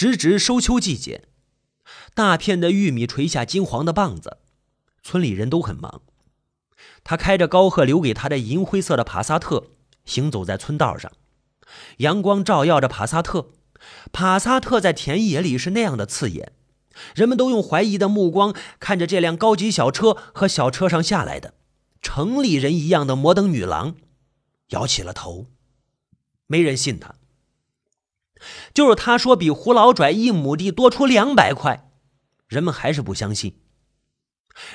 时值收秋季节，大片的玉米垂下金黄的棒子，村里人都很忙。他开着高贺留给他的银灰色的帕萨特，行走在村道上，阳光照耀着帕萨特。帕萨特在田野里是那样的刺眼，人们都用怀疑的目光看着这辆高级小车和小车上下来的城里人一样的摩登女郎，摇起了头。没人信他。就是他说比胡老拽一亩地多出两百块，人们还是不相信。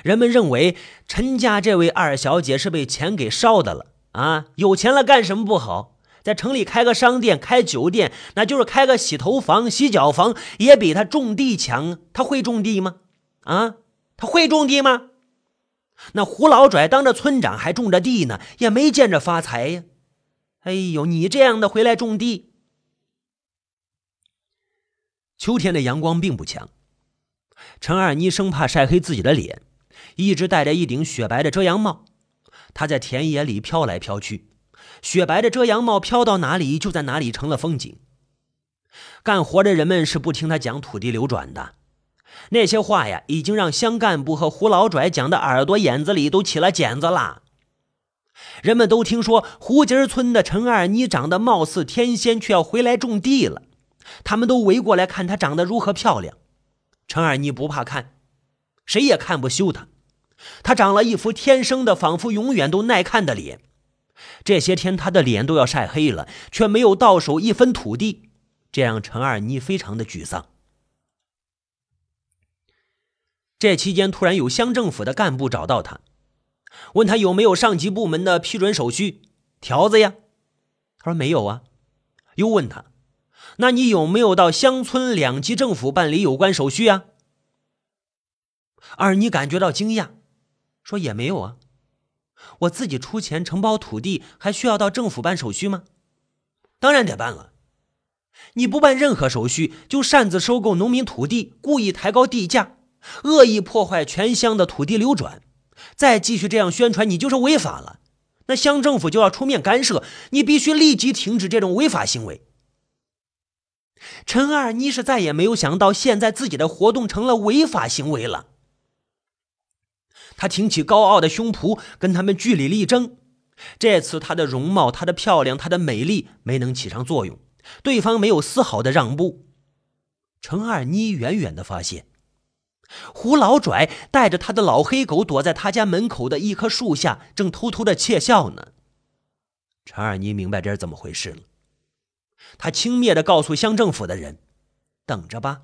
人们认为陈家这位二小姐是被钱给烧的了啊！有钱了干什么不好？在城里开个商店、开酒店，那就是开个洗头房、洗脚房，也比他种地强。他会种地吗？啊，他会种地吗？那胡老拽当着村长还种着地呢，也没见着发财呀。哎呦，你这样的回来种地。秋天的阳光并不强，陈二妮生怕晒黑自己的脸，一直戴着一顶雪白的遮阳帽。她在田野里飘来飘去，雪白的遮阳帽飘到哪里，就在哪里成了风景。干活的人们是不听他讲土地流转的，那些话呀，已经让乡干部和胡老拽讲的耳朵眼子里都起了茧子啦。人们都听说胡集村的陈二妮长得貌似天仙，却要回来种地了。他们都围过来看她长得如何漂亮。陈二妮不怕看，谁也看不羞她。她长了一副天生的，仿佛永远都耐看的脸。这些天她的脸都要晒黑了，却没有到手一分土地，这让陈二妮非常的沮丧。这期间，突然有乡政府的干部找到他，问他有没有上级部门的批准手续条子呀？他说没有啊。又问他。那你有没有到乡村两级政府办理有关手续啊？二妮感觉到惊讶，说也没有啊。我自己出钱承包土地，还需要到政府办手续吗？当然得办了。你不办任何手续，就擅自收购农民土地，故意抬高地价，恶意破坏全乡的土地流转，再继续这样宣传，你就是违法了。那乡政府就要出面干涉，你必须立即停止这种违法行为。陈二妮是再也没有想到，现在自己的活动成了违法行为了。他挺起高傲的胸脯，跟他们据理力争。这次他的容貌、她的漂亮、她的美丽没能起上作用，对方没有丝毫的让步。陈二妮远远的发现，胡老拽带着他的老黑狗躲在他家门口的一棵树下，正偷偷的窃笑呢。陈二妮明白这是怎么回事了。他轻蔑地告诉乡政府的人：“等着吧，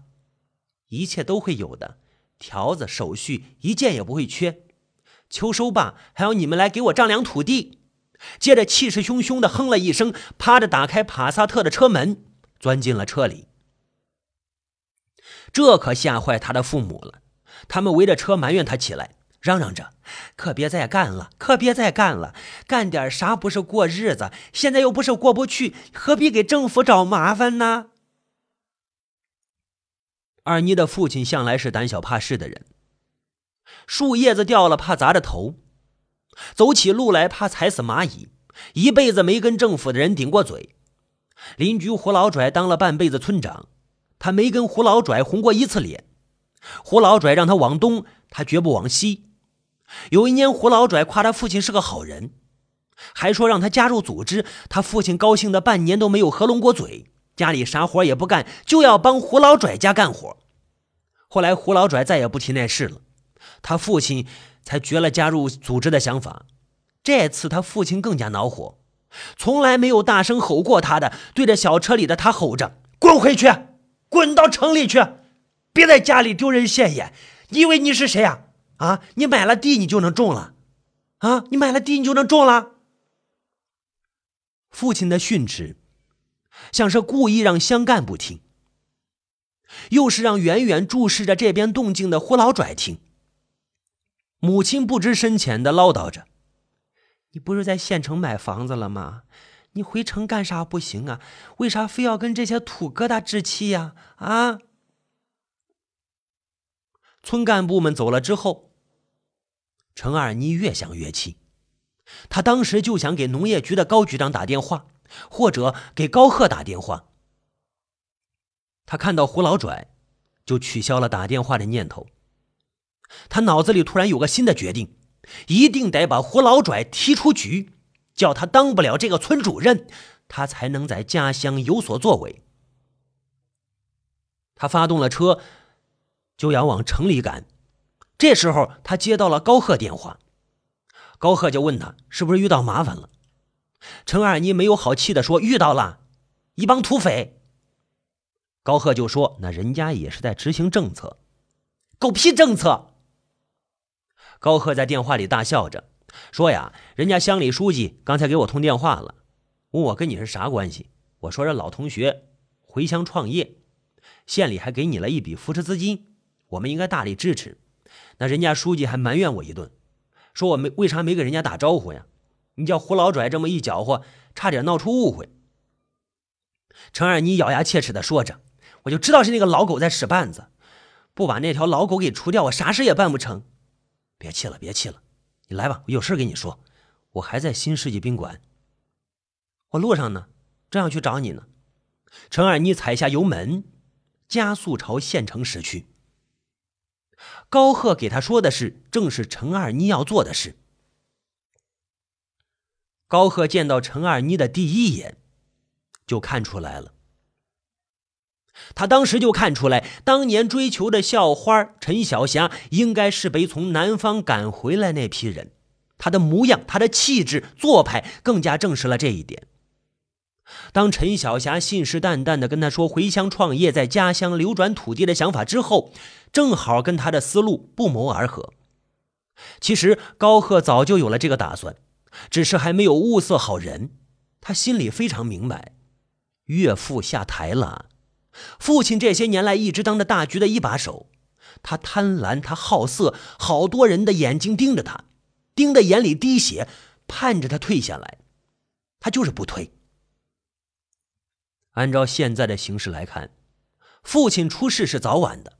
一切都会有的，条子、手续一件也不会缺。秋收吧，还要你们来给我丈量土地。”接着气势汹汹地哼了一声，趴着打开帕萨特的车门，钻进了车里。这可吓坏他的父母了，他们围着车埋怨他起来。嚷嚷着：“可别再干了，可别再干了！干点啥不是过日子？现在又不是过不去，何必给政府找麻烦呢？”二妮的父亲向来是胆小怕事的人，树叶子掉了怕砸着头，走起路来怕踩死蚂蚁，一辈子没跟政府的人顶过嘴。邻居胡老拽当了半辈子村长，他没跟胡老拽红过一次脸。胡老拽让他往东，他绝不往西。有一年，胡老拽夸他父亲是个好人，还说让他加入组织。他父亲高兴的半年都没有合拢过嘴，家里啥活也不干，就要帮胡老拽家干活。后来胡老拽再也不提那事了，他父亲才绝了加入组织的想法。这次他父亲更加恼火，从来没有大声吼过他的，对着小车里的他吼着：“滚回去，滚到城里去，别在家里丢人现眼！你以为你是谁呀？”啊！啊你买了地，你就能种了，啊！你买了地，你就能种了。父亲的训斥，像是故意让乡干部听，又是让远远注视着这边动静的胡老拽听。母亲不知深浅的唠叨着：“你不是在县城买房子了吗？你回城干啥不行啊？为啥非要跟这些土疙瘩置气呀？啊！”村干部们走了之后。陈二妮越想越气，他当时就想给农业局的高局长打电话，或者给高贺打电话。他看到胡老拽，就取消了打电话的念头。他脑子里突然有个新的决定，一定得把胡老拽踢出局，叫他当不了这个村主任，他才能在家乡有所作为。他发动了车，就要往城里赶。这时候，他接到了高贺电话，高贺就问他是不是遇到麻烦了。陈二妮没有好气的说：“遇到了，一帮土匪。”高贺就说：“那人家也是在执行政策，狗屁政策！”高贺在电话里大笑着说：“呀，人家乡里书记刚才给我通电话了，问我跟你是啥关系。我说这老同学回乡创业，县里还给你了一笔扶持资金，我们应该大力支持。那人家书记还埋怨我一顿，说我没为啥没给人家打招呼呀？你叫胡老拽这么一搅和，差点闹出误会。”陈二妮咬牙切齿的说着。我就知道是那个老狗在使绊子，不把那条老狗给除掉，我啥事也办不成。别气了，别气了，你来吧，我有事跟你说。我还在新世纪宾馆，我路上呢，正要去找你呢。陈二妮踩下油门，加速朝县城驶去。高贺给他说的是，正是陈二妮要做的事。高贺见到陈二妮的第一眼，就看出来了。他当时就看出来，当年追求的校花陈小霞应该是被从南方赶回来那批人。她的模样、她的气质、做派，更加证实了这一点。当陈小霞信誓旦旦地跟他说回乡创业、在家乡流转土地的想法之后，正好跟他的思路不谋而合。其实高贺早就有了这个打算，只是还没有物色好人。他心里非常明白，岳父下台了。父亲这些年来一直当着大局的一把手，他贪婪，他好色，好多人的眼睛盯着他，盯得眼里滴血，盼着他退下来，他就是不退。按照现在的形势来看，父亲出事是早晚的，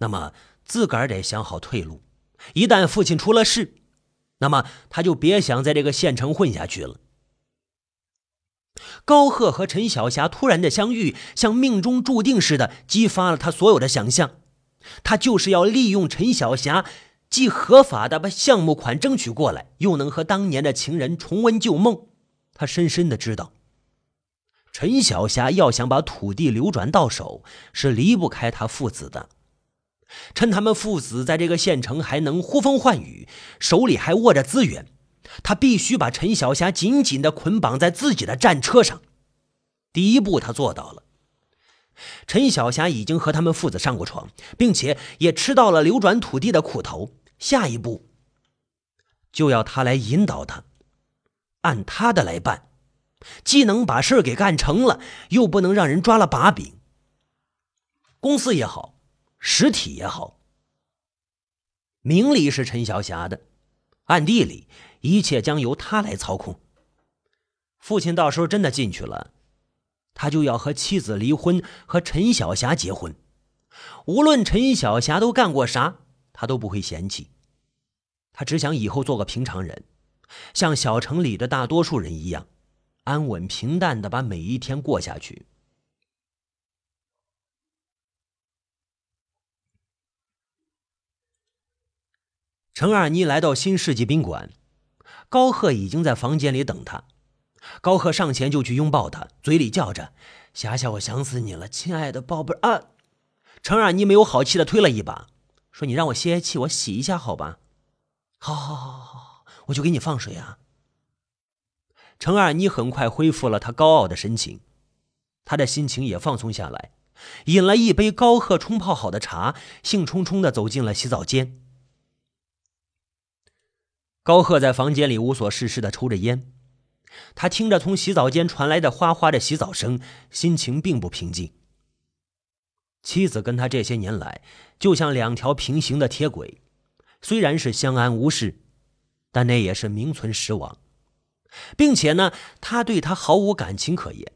那么自个儿得想好退路。一旦父亲出了事，那么他就别想在这个县城混下去了。高贺和陈小霞突然的相遇，像命中注定似的，激发了他所有的想象。他就是要利用陈小霞，既合法的把项目款争取过来，又能和当年的情人重温旧梦。他深深的知道，陈小霞要想把土地流转到手，是离不开他父子的。趁他们父子在这个县城还能呼风唤雨，手里还握着资源。他必须把陈小霞紧紧地捆绑在自己的战车上。第一步，他做到了。陈小霞已经和他们父子上过床，并且也吃到了流转土地的苦头。下一步，就要他来引导他，按他的来办，既能把事给干成了，又不能让人抓了把柄。公司也好，实体也好，名利是陈小霞的，暗地里。一切将由他来操控。父亲到时候真的进去了，他就要和妻子离婚，和陈小霞结婚。无论陈小霞都干过啥，他都不会嫌弃。他只想以后做个平常人，像小城里的大多数人一样，安稳平淡的把每一天过下去。陈二妮来到新世纪宾馆。高贺已经在房间里等他，高贺上前就去拥抱他，嘴里叫着：“霞霞，我想死你了，亲爱的宝贝啊！”陈二妮没有好气的推了一把，说：“你让我歇歇气，我洗一下好吧？”“好，好，好，好，好，我就给你放水啊。”陈二妮很快恢复了她高傲的神情，她的心情也放松下来，饮了一杯高贺冲泡好的茶，兴冲冲的走进了洗澡间。高贺在房间里无所事事的抽着烟，他听着从洗澡间传来的哗哗的洗澡声，心情并不平静。妻子跟他这些年来就像两条平行的铁轨，虽然是相安无事，但那也是名存实亡，并且呢，他对他毫无感情可言。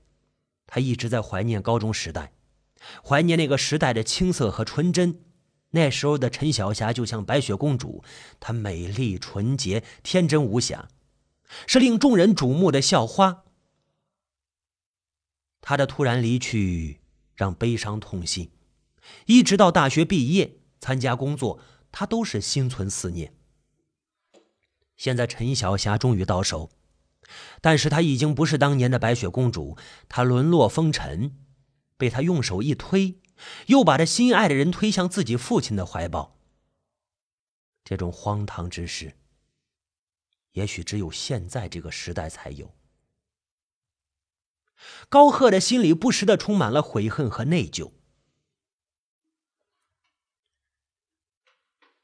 他一直在怀念高中时代，怀念那个时代的青涩和纯真。那时候的陈小霞就像白雪公主，她美丽纯洁、天真无瑕，是令众人瞩目的校花。她的突然离去，让悲伤痛心，一直到大学毕业参加工作，她都是心存思念。现在陈小霞终于到手，但是她已经不是当年的白雪公主，她沦落风尘，被他用手一推，又把这心爱的人推向自己父亲的怀抱。这种荒唐之事，也许只有现在这个时代才有。高贺的心里不时的充满了悔恨和内疚。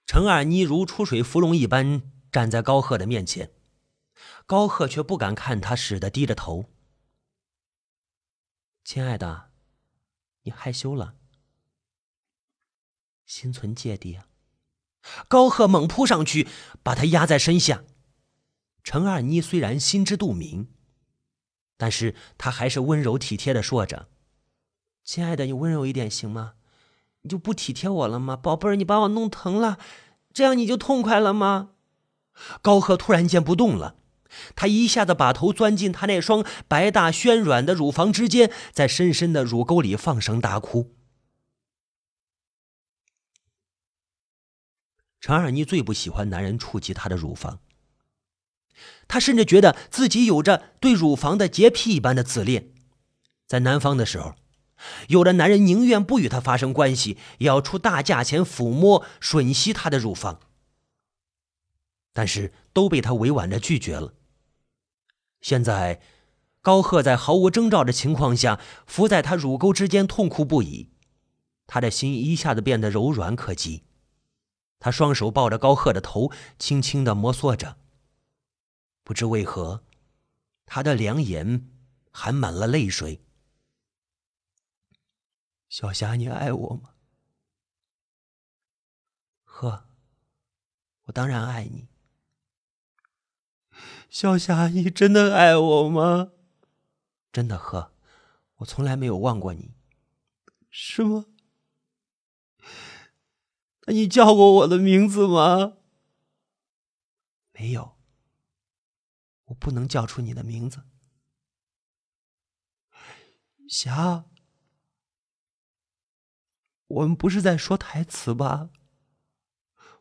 陈二妮如出水芙蓉一般站在高贺的面前，高贺却不敢看她，使得低着头。亲爱的，你害羞了，心存芥蒂啊！高贺猛扑上去，把她压在身下。陈二妮虽然心知肚明。但是他还是温柔体贴的说着：“亲爱的，你温柔一点行吗？你就不体贴我了吗？宝贝儿，你把我弄疼了，这样你就痛快了吗？”高贺突然间不动了，他一下子把头钻进他那双白大暄软的乳房之间，在深深的乳沟里放声大哭。陈二妮最不喜欢男人触及她的乳房。她甚至觉得自己有着对乳房的洁癖一般的自恋。在南方的时候，有的男人宁愿不与她发生关系，也要出大价钱抚摸、吮吸她的乳房，但是都被她委婉的拒绝了。现在，高贺在毫无征兆的情况下伏在她乳沟之间痛哭不已，他的心一下子变得柔软可及。他双手抱着高贺的头，轻轻的摩挲着。不知为何，他的两眼含满了泪水。小霞，你爱我吗？呵，我当然爱你。小霞，你真的爱我吗？真的，呵，我从来没有忘过你。是吗？那你叫过我的名字吗？没有。我不能叫出你的名字，霞。我们不是在说台词吧？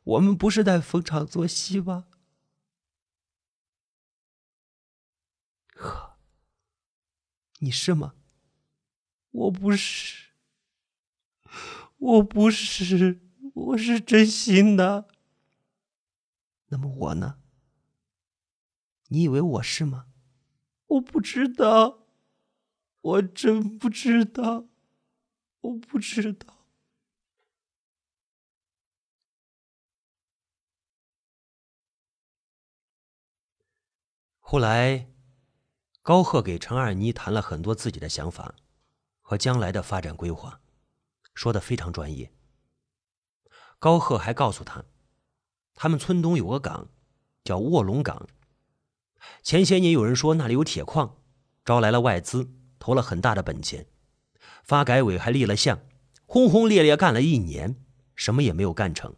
我们不是在逢场作戏吧？呵，你是吗？我不是，我不是，我是真心的。那么我呢？你以为我是吗？我不知道，我真不知道，我不知道。后来，高贺给陈二妮谈了很多自己的想法和将来的发展规划，说的非常专业。高贺还告诉他，他们村东有个港，叫卧龙岗。前些年有人说那里有铁矿，招来了外资，投了很大的本钱，发改委还立了项，轰轰烈烈干了一年，什么也没有干成，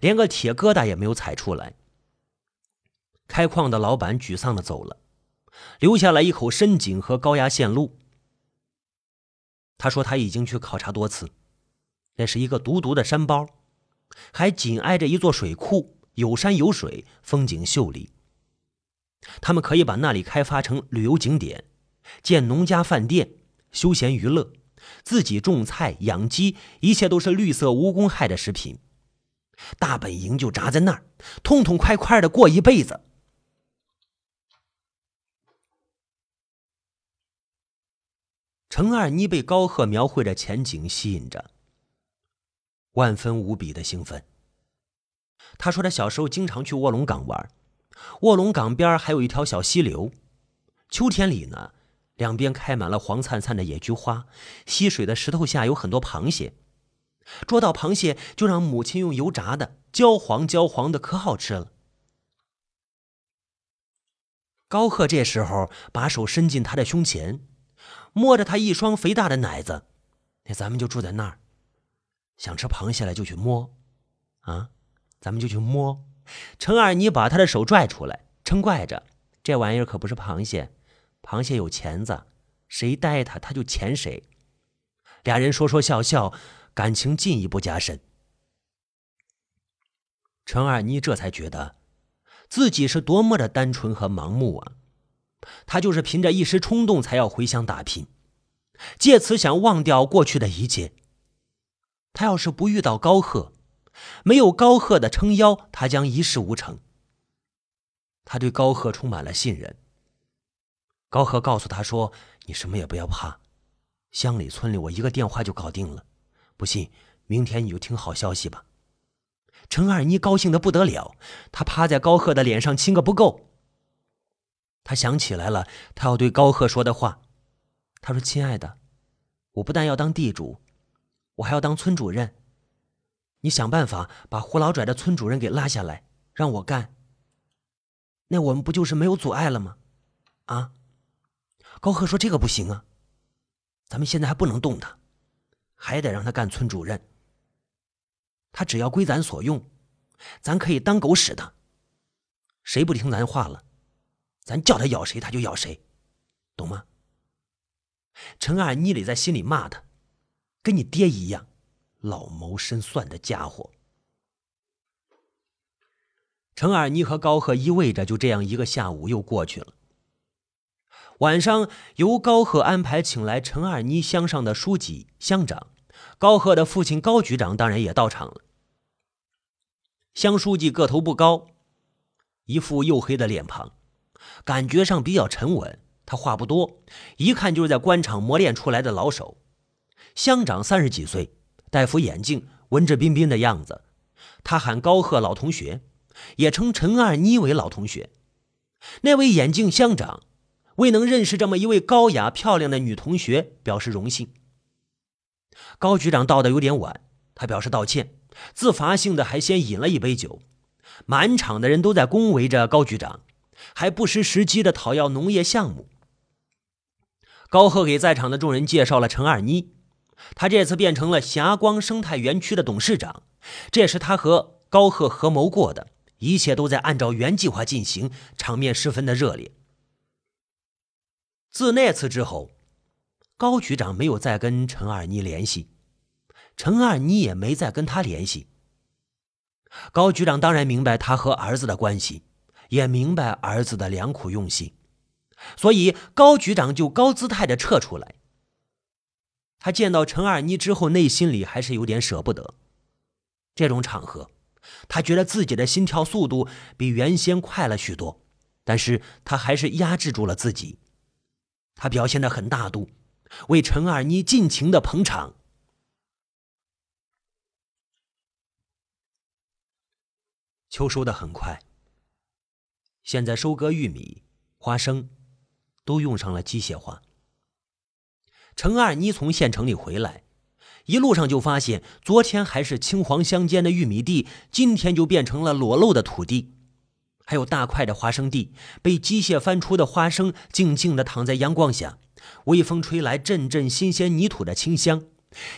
连个铁疙瘩也没有踩出来。开矿的老板沮丧的走了，留下了一口深井和高压线路。他说他已经去考察多次，那是一个独独的山包，还紧挨着一座水库，有山有水，风景秀丽。他们可以把那里开发成旅游景点，建农家饭店、休闲娱乐，自己种菜养鸡，一切都是绿色无公害的食品。大本营就扎在那儿，痛痛快快的过一辈子。程二妮被高贺描绘的前景吸引着，万分无比的兴奋。他说他小时候经常去卧龙岗玩。卧龙岗边还有一条小溪流，秋天里呢，两边开满了黄灿灿的野菊花。溪水的石头下有很多螃蟹，捉到螃蟹就让母亲用油炸的，焦黄焦黄的，可好吃了。高贺这时候把手伸进他的胸前，摸着他一双肥大的奶子。那咱们就住在那儿，想吃螃蟹了就去摸，啊，咱们就去摸。陈二妮把他的手拽出来，嗔怪着：“这玩意儿可不是螃蟹，螃蟹有钳子，谁逮它，它就钳谁。”俩人说说笑笑，感情进一步加深。陈二妮这才觉得，自己是多么的单纯和盲目啊！他就是凭着一时冲动才要回乡打拼，借此想忘掉过去的一切。他要是不遇到高贺，没有高贺的撑腰，他将一事无成。他对高贺充满了信任。高贺告诉他说：“你什么也不要怕，乡里村里我一个电话就搞定了。不信，明天你就听好消息吧。”陈二妮高兴的不得了，她趴在高贺的脸上亲个不够。他想起来了，他要对高贺说的话。他说：“亲爱的，我不但要当地主，我还要当村主任。你想办法把胡老拽的村主任给拉下来，让我干。那我们不就是没有阻碍了吗？”啊！高贺说：“这个不行啊，咱们现在还不能动他，还得让他干村主任。他只要归咱所用，咱可以当狗使他。谁不听咱话了？”咱叫他咬谁，他就咬谁，懂吗？陈二妮里在心里骂他，跟你爹一样，老谋深算的家伙。陈二妮和高贺依偎着，就这样一个下午又过去了。晚上由高贺安排请来陈二妮乡上的书记、乡长，高贺的父亲高局长当然也到场了。乡书记个头不高，一副黝黑的脸庞。感觉上比较沉稳，他话不多，一看就是在官场磨练出来的老手。乡长三十几岁，戴副眼镜，文质彬彬的样子。他喊高贺老同学，也称陈二妮为老同学。那位眼镜乡长为能认识这么一位高雅漂亮的女同学表示荣幸。高局长到的有点晚，他表示道歉，自发性的还先饮了一杯酒。满场的人都在恭维着高局长。还不失时机的讨要农业项目。高贺给在场的众人介绍了陈二妮，他这次变成了霞光生态园区的董事长，这也是他和高贺合谋过的，一切都在按照原计划进行，场面十分的热烈。自那次之后，高局长没有再跟陈二妮联系，陈二妮也没再跟他联系。高局长当然明白他和儿子的关系。也明白儿子的良苦用心，所以高局长就高姿态的撤出来。他见到陈二妮之后，内心里还是有点舍不得。这种场合，他觉得自己的心跳速度比原先快了许多，但是他还是压制住了自己。他表现的很大度，为陈二妮尽情的捧场。秋收的很快。现在收割玉米、花生，都用上了机械化。陈二妮从县城里回来，一路上就发现，昨天还是青黄相间的玉米地，今天就变成了裸露的土地。还有大块的花生地，被机械翻出的花生静静地躺在阳光下，微风吹来阵阵新鲜泥土的清香。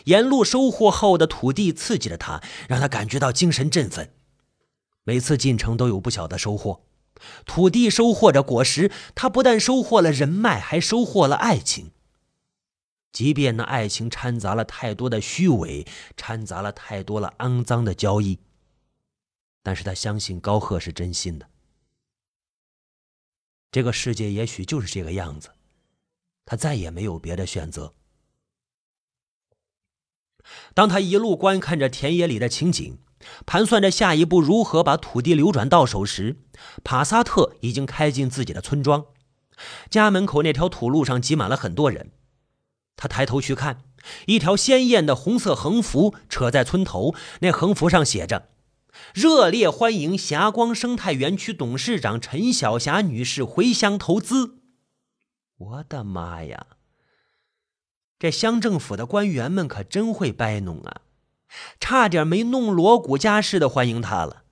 沿路收获后的土地刺激着他，让他感觉到精神振奋。每次进城都有不小的收获。土地收获着果实，他不但收获了人脉，还收获了爱情。即便那爱情掺杂了太多的虚伪，掺杂了太多了肮脏的交易，但是他相信高贺是真心的。这个世界也许就是这个样子，他再也没有别的选择。当他一路观看着田野里的情景。盘算着下一步如何把土地流转到手时，帕萨特已经开进自己的村庄。家门口那条土路上挤满了很多人。他抬头去看，一条鲜艳的红色横幅扯在村头，那横幅上写着：“热烈欢迎霞光生态园区董事长陈晓霞女士回乡投资。”我的妈呀！这乡政府的官员们可真会摆弄啊！差点没弄锣鼓家似的欢迎他了。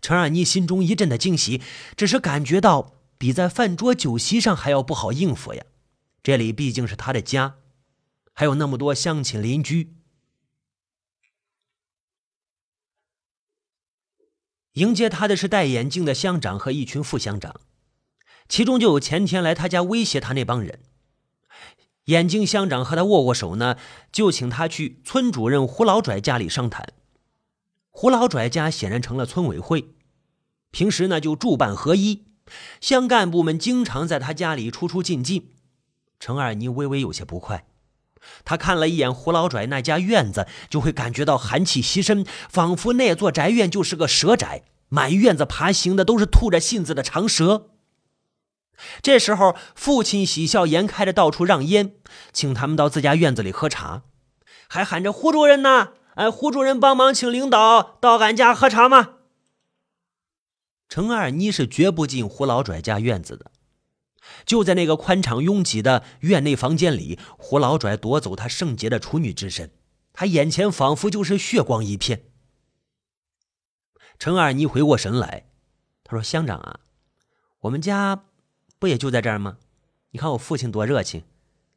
陈二妮心中一阵的惊喜，只是感觉到比在饭桌酒席上还要不好应付呀。这里毕竟是他的家，还有那么多乡亲邻居。迎接他的是戴眼镜的乡长和一群副乡长，其中就有前天来他家威胁他那帮人。眼镜乡长和他握握手呢，就请他去村主任胡老拽家里商谈。胡老拽家显然成了村委会，平时呢就住办合一，乡干部们经常在他家里出出进进。程二妮微微有些不快，他看了一眼胡老拽那家院子，就会感觉到寒气袭身，仿佛那座宅院就是个蛇宅，满院子爬行的都是吐着信子的长蛇。这时候，父亲喜笑颜开的到处让烟，请他们到自家院子里喝茶，还喊着胡主任呢，哎，胡主任帮忙请领导到俺家喝茶吗？程二妮是绝不进胡老拽家院子的。就在那个宽敞拥挤的院内房间里，胡老拽夺走他圣洁的处女之身，他眼前仿佛就是血光一片。程二妮回过神来，他说：“乡长啊，我们家……”不也就在这儿吗？你看我父亲多热情，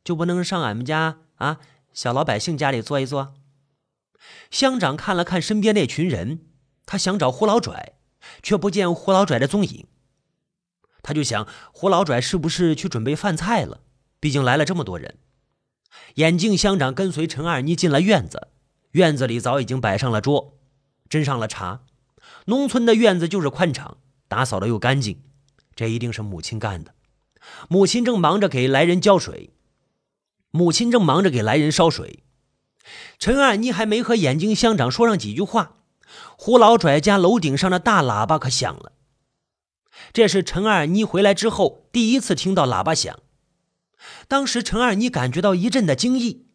就不能上俺们家啊小老百姓家里坐一坐？乡长看了看身边那群人，他想找胡老拽，却不见胡老拽的踪影。他就想，胡老拽是不是去准备饭菜了？毕竟来了这么多人。眼镜乡长跟随陈二妮进了院子，院子里早已经摆上了桌，斟上了茶。农村的院子就是宽敞，打扫的又干净。这一定是母亲干的。母亲正忙着给来人浇水，母亲正忙着给来人烧水。陈二妮还没和眼镜乡长说上几句话，胡老拽家楼顶上的大喇叭可响了。这是陈二妮回来之后第一次听到喇叭响。当时陈二妮感觉到一阵的惊异，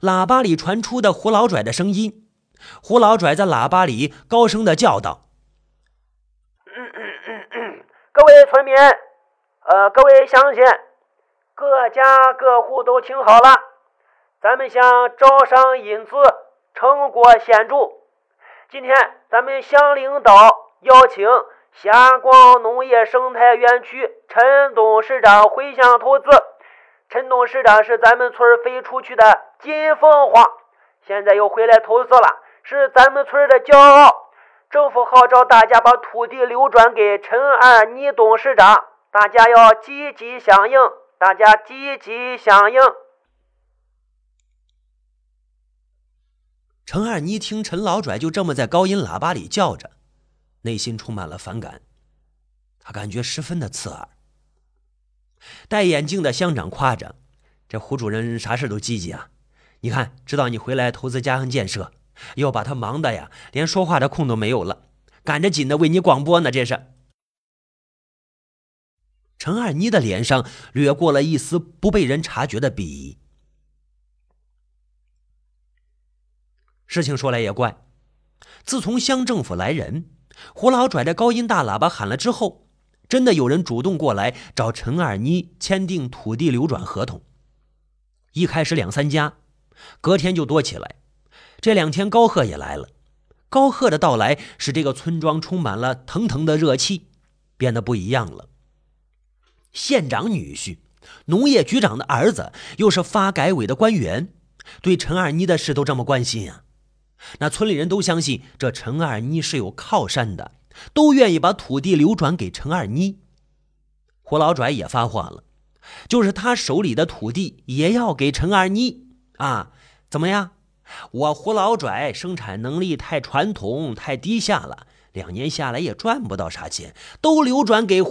喇叭里传出的胡老拽的声音。胡老拽在喇叭里高声的叫道。各位村民，呃，各位乡亲，各家各户都听好了，咱们乡招商引资，成果显著。今天咱们乡领导邀请霞光农业生态园区陈董事长回乡投资。陈董事长是咱们村飞出去的金凤凰，现在又回来投资了，是咱们村的骄傲。政府号召大家把土地流转给陈二妮董事长，大家要积极响应，大家积极响应。陈二妮听陈老拽就这么在高音喇叭里叫着，内心充满了反感，他感觉十分的刺耳。戴眼镜的乡长夸着：“这胡主任啥事都积极啊，你看，知道你回来投资家乡建设。”又把他忙的呀，连说话的空都没有了，赶着紧的为你广播呢。这是陈二妮的脸上掠过了一丝不被人察觉的鄙夷。事情说来也怪，自从乡政府来人，胡老拽着高音大喇叭喊了之后，真的有人主动过来找陈二妮签订土地流转合同。一开始两三家，隔天就多起来。这两天高贺也来了，高贺的到来使这个村庄充满了腾腾的热气，变得不一样了。县长女婿，农业局长的儿子，又是发改委的官员，对陈二妮的事都这么关心啊！那村里人都相信这陈二妮是有靠山的，都愿意把土地流转给陈二妮。胡老拽也发话了，就是他手里的土地也要给陈二妮啊！怎么样？我胡老拽生产能力太传统太低下了，两年下来也赚不到啥钱，都流转给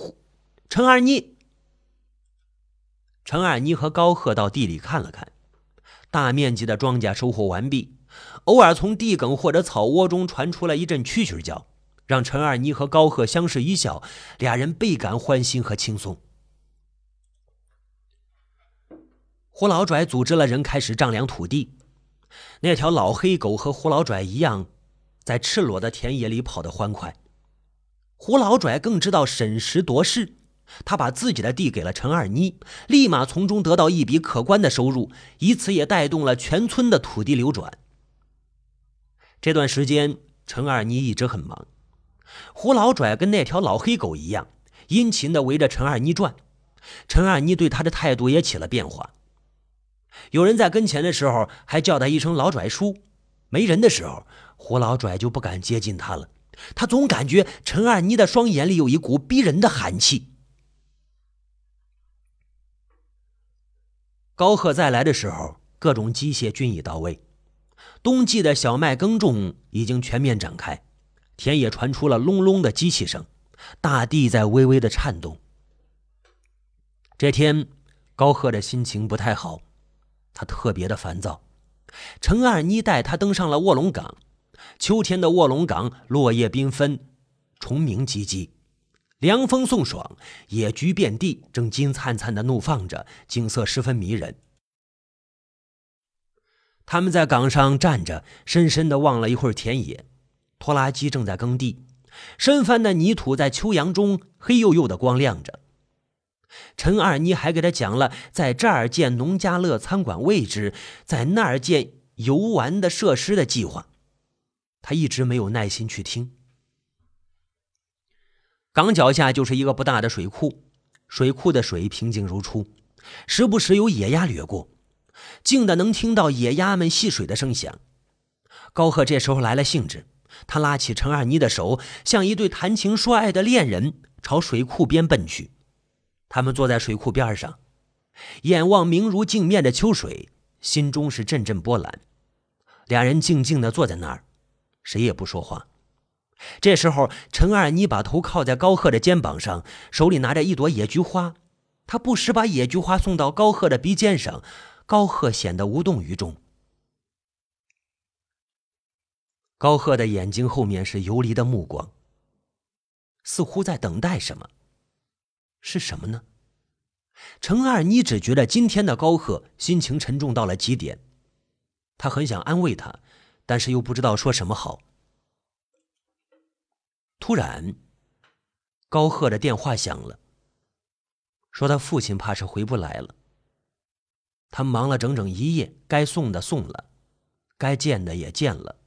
陈二妮。陈二妮和高贺到地里看了看，大面积的庄稼收获完毕，偶尔从地埂或者草窝中传出来一阵蛐蛐叫，让陈二妮和高贺相视一笑，俩人倍感欢欣和轻松。胡老拽组织了人开始丈量土地。那条老黑狗和胡老拽一样，在赤裸的田野里跑得欢快。胡老拽更知道审时度势，他把自己的地给了陈二妮，立马从中得到一笔可观的收入，以此也带动了全村的土地流转。这段时间，陈二妮一直很忙，胡老拽跟那条老黑狗一样，殷勤地围着陈二妮转。陈二妮对他的态度也起了变化。有人在跟前的时候，还叫他一声“老拽叔”；没人的时候，胡老拽就不敢接近他了。他总感觉陈二妮的双眼里有一股逼人的寒气。高贺再来的时候，各种机械均已到位，冬季的小麦耕种已经全面展开，田野传出了隆隆的机器声，大地在微微的颤动。这天，高贺的心情不太好，他特别的烦躁。陈二妮带他登上了卧龙岗，秋天的卧龙岗落叶缤纷，虫鸣唧唧。凉风送爽，野菊遍地，正金灿灿的怒放着，景色十分迷人。他们在岗上站着，深深的望了一会儿田野，拖拉机正在耕地，深翻的泥土在秋阳中黑黝黝的光亮着。陈二妮还给他讲了在这儿建农家乐餐馆位置，在那儿建游玩的设施的计划，他一直没有耐心去听。岗脚下就是一个不大的水库，水库的水平静如初，时不时有野鸭掠过，静的能听到野鸭们戏水的声响。高贺这时候来了兴致，他拉起陈二妮的手，像一对谈情说爱的恋人，朝水库边奔去。他们坐在水库边上，眼望明如镜面的秋水，心中是阵阵波澜。两人静静的坐在那儿，谁也不说话。这时候，陈二妮把头靠在高贺的肩膀上，手里拿着一朵野菊花，她不时把野菊花送到高贺的鼻尖上，高贺显得无动于衷。高贺的眼睛后面是游离的目光，似乎在等待什么。是什么呢？陈二妮只觉得今天的高贺心情沉重到了极点，他很想安慰他，但是又不知道说什么好。突然，高贺的电话响了，说他父亲怕是回不来了。他忙了整整一夜，该送的送了，该见的也见了，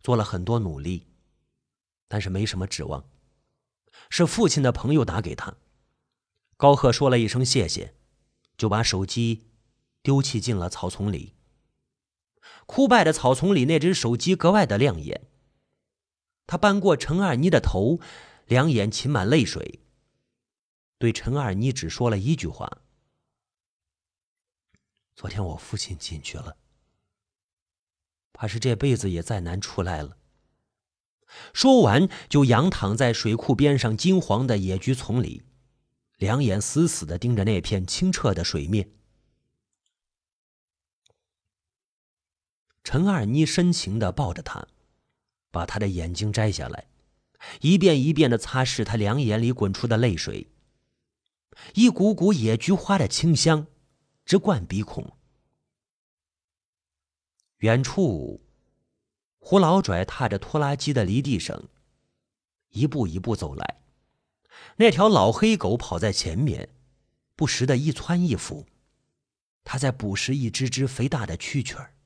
做了很多努力，但是没什么指望。是父亲的朋友打给他，高贺说了一声谢谢，就把手机丢弃进了草丛里。枯败的草丛里，那只手机格外的亮眼。他扳过陈二妮的头，两眼噙满泪水，对陈二妮只说了一句话：“昨天我父亲进去了，怕是这辈子也再难出来了。”说完，就仰躺在水库边上金黄的野菊丛里，两眼死死的盯着那片清澈的水面。陈二妮深情的抱着他。把他的眼睛摘下来，一遍一遍的擦拭他两眼里滚出的泪水。一股股野菊花的清香直灌鼻孔。远处，胡老拽踏着拖拉机的犁地声，一步一步走来。那条老黑狗跑在前面，不时的一蹿一伏，它在捕食一只只肥大的蛐蛐儿。